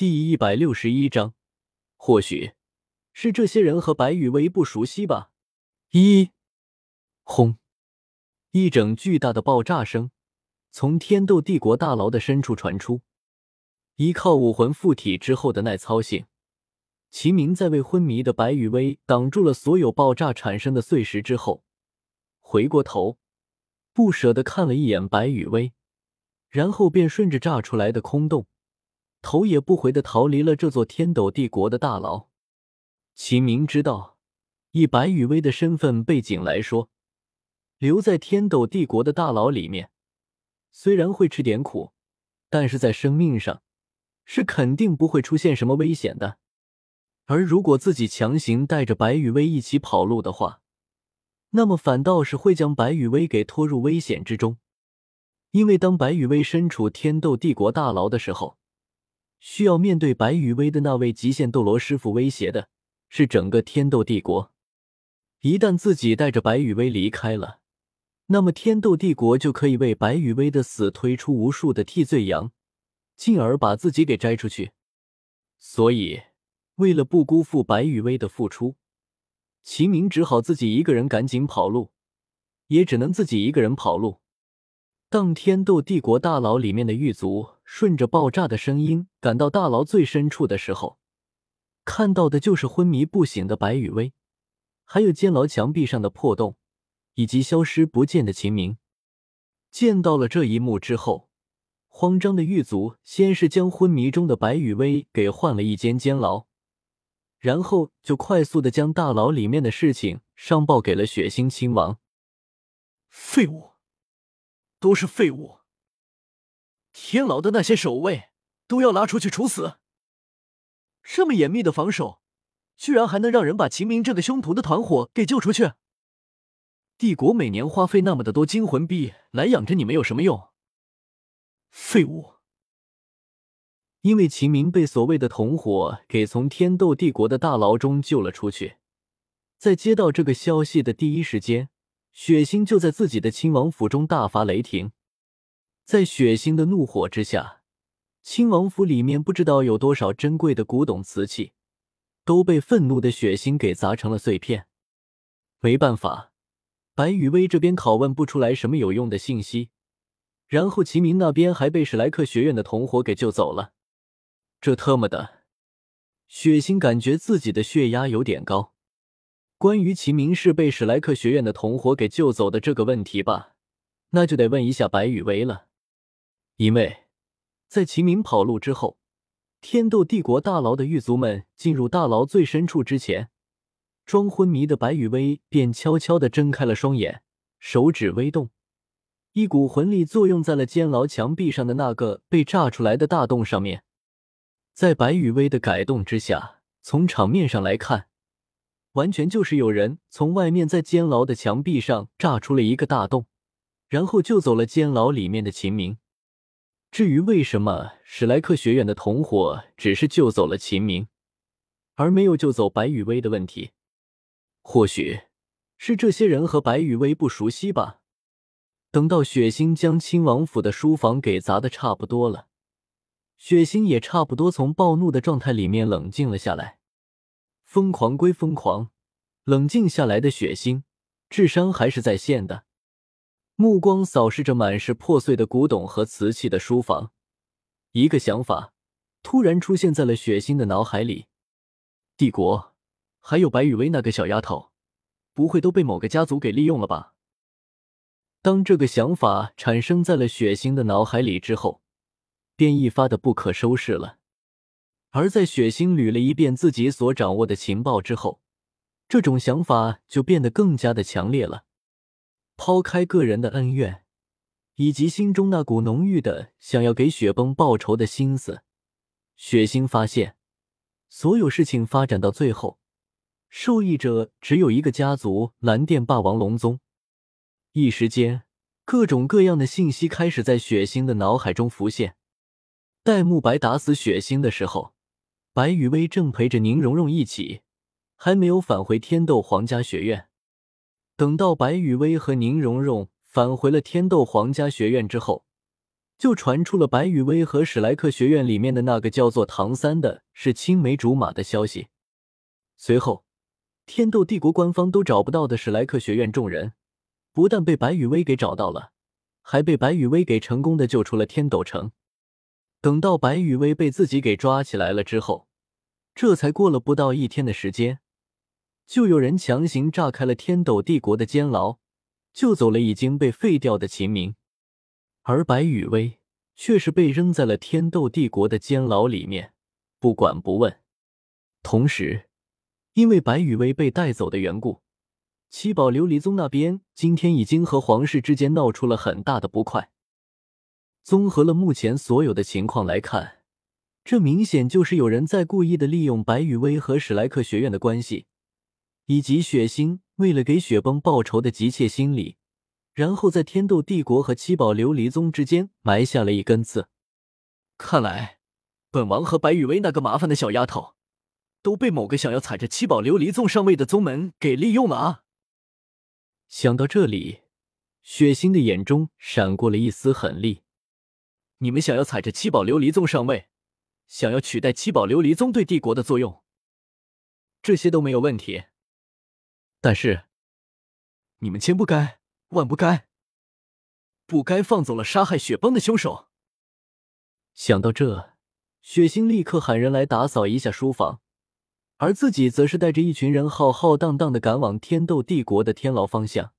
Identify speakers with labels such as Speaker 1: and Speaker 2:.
Speaker 1: 第一百六十一章，或许是这些人和白羽薇不熟悉吧。一轰，一整巨大的爆炸声从天斗帝国大牢的深处传出。依靠武魂附体之后的耐操性，齐明在为昏迷的白羽薇挡住了所有爆炸产生的碎石之后，回过头，不舍得看了一眼白羽薇，然后便顺着炸出来的空洞。头也不回的逃离了这座天斗帝国的大牢。秦明知道，以白羽薇的身份背景来说，留在天斗帝国的大牢里面，虽然会吃点苦，但是在生命上是肯定不会出现什么危险的。而如果自己强行带着白羽薇一起跑路的话，那么反倒是会将白羽薇给拖入危险之中。因为当白羽薇身处天斗帝国大牢的时候，需要面对白羽薇的那位极限斗罗师傅威胁的是整个天斗帝国。一旦自己带着白羽薇离开了，那么天斗帝国就可以为白羽薇的死推出无数的替罪羊，进而把自己给摘出去。所以，为了不辜负白羽薇的付出，齐明只好自己一个人赶紧跑路，也只能自己一个人跑路。当天斗帝国大牢里面的狱卒顺着爆炸的声音赶到大牢最深处的时候，看到的就是昏迷不醒的白羽薇，还有监牢墙壁上的破洞，以及消失不见的秦明。见到了这一幕之后，慌张的狱卒先是将昏迷中的白羽薇给换了一间监牢，然后就快速的将大牢里面的事情上报给了血腥亲王。
Speaker 2: 废物！都是废物！天牢的那些守卫都要拉出去处死。这么严密的防守，居然还能让人把秦明这个凶徒的团伙给救出去？帝国每年花费那么的多金魂币来养着你们有什么用？废物！
Speaker 1: 因为秦明被所谓的同伙给从天斗帝国的大牢中救了出去，在接到这个消息的第一时间。血腥就在自己的亲王府中大发雷霆，在血腥的怒火之下，亲王府里面不知道有多少珍贵的古董瓷器，都被愤怒的血腥给砸成了碎片。没办法，白羽薇这边拷问不出来什么有用的信息，然后齐明那边还被史莱克学院的同伙给救走了。这特么的，血腥感觉自己的血压有点高。关于齐明是被史莱克学院的同伙给救走的这个问题吧，那就得问一下白羽薇了。因为，在秦明跑路之后，天斗帝国大牢的狱卒们进入大牢最深处之前，装昏迷的白羽薇便悄悄地睁开了双眼，手指微动，一股魂力作用在了监牢墙壁上的那个被炸出来的大洞上面。在白羽薇的改动之下，从场面上来看。完全就是有人从外面在监牢的墙壁上炸出了一个大洞，然后救走了监牢里面的秦明。至于为什么史莱克学院的同伙只是救走了秦明，而没有救走白羽薇的问题，或许是这些人和白羽薇不熟悉吧。等到血腥将亲王府的书房给砸的差不多了，血腥也差不多从暴怒的状态里面冷静了下来。疯狂归疯狂，冷静下来的血腥，智商还是在线的。目光扫视着满是破碎的古董和瓷器的书房，一个想法突然出现在了血腥的脑海里：帝国还有白雨薇那个小丫头，不会都被某个家族给利用了吧？当这个想法产生在了血腥的脑海里之后，便一发的不可收拾了。而在血腥捋了一遍自己所掌握的情报之后，这种想法就变得更加的强烈了。抛开个人的恩怨，以及心中那股浓郁的想要给雪崩报仇的心思，血腥发现，所有事情发展到最后，受益者只有一个家族——蓝电霸王龙宗。一时间，各种各样的信息开始在血腥的脑海中浮现。戴沐白打死血腥的时候。白雨薇正陪着宁荣荣一起，还没有返回天斗皇家学院。等到白雨薇和宁荣荣返回了天斗皇家学院之后，就传出了白羽薇和史莱克学院里面的那个叫做唐三的是青梅竹马的消息。随后，天斗帝国官方都找不到的史莱克学院众人，不但被白羽薇给找到了，还被白羽薇给成功的救出了天斗城。等到白羽薇被自己给抓起来了之后，这才过了不到一天的时间，就有人强行炸开了天斗帝国的监牢，救走了已经被废掉的秦明。而白羽薇却是被扔在了天斗帝国的监牢里面，不管不问。同时，因为白羽薇被带走的缘故，七宝琉璃宗那边今天已经和皇室之间闹出了很大的不快。综合了目前所有的情况来看，这明显就是有人在故意的利用白羽薇和史莱克学院的关系，以及血腥为了给雪崩报仇的急切心理。然后在天斗帝国和七宝琉璃宗之间埋下了一根刺。
Speaker 2: 看来，本王和白雨薇那个麻烦的小丫头，都被某个想要踩着七宝琉璃宗上位的宗门给利用了啊！
Speaker 1: 想到这里，血腥的眼中闪过了一丝狠戾。
Speaker 2: 你们想要踩着七宝琉璃宗上位，想要取代七宝琉璃宗对帝国的作用，这些都没有问题。但是，你们千不该。万不该，不该放走了杀害雪崩的凶手。
Speaker 1: 想到这，雪星立刻喊人来打扫一下书房，而自己则是带着一群人浩浩荡荡的赶往天斗帝国的天牢方向。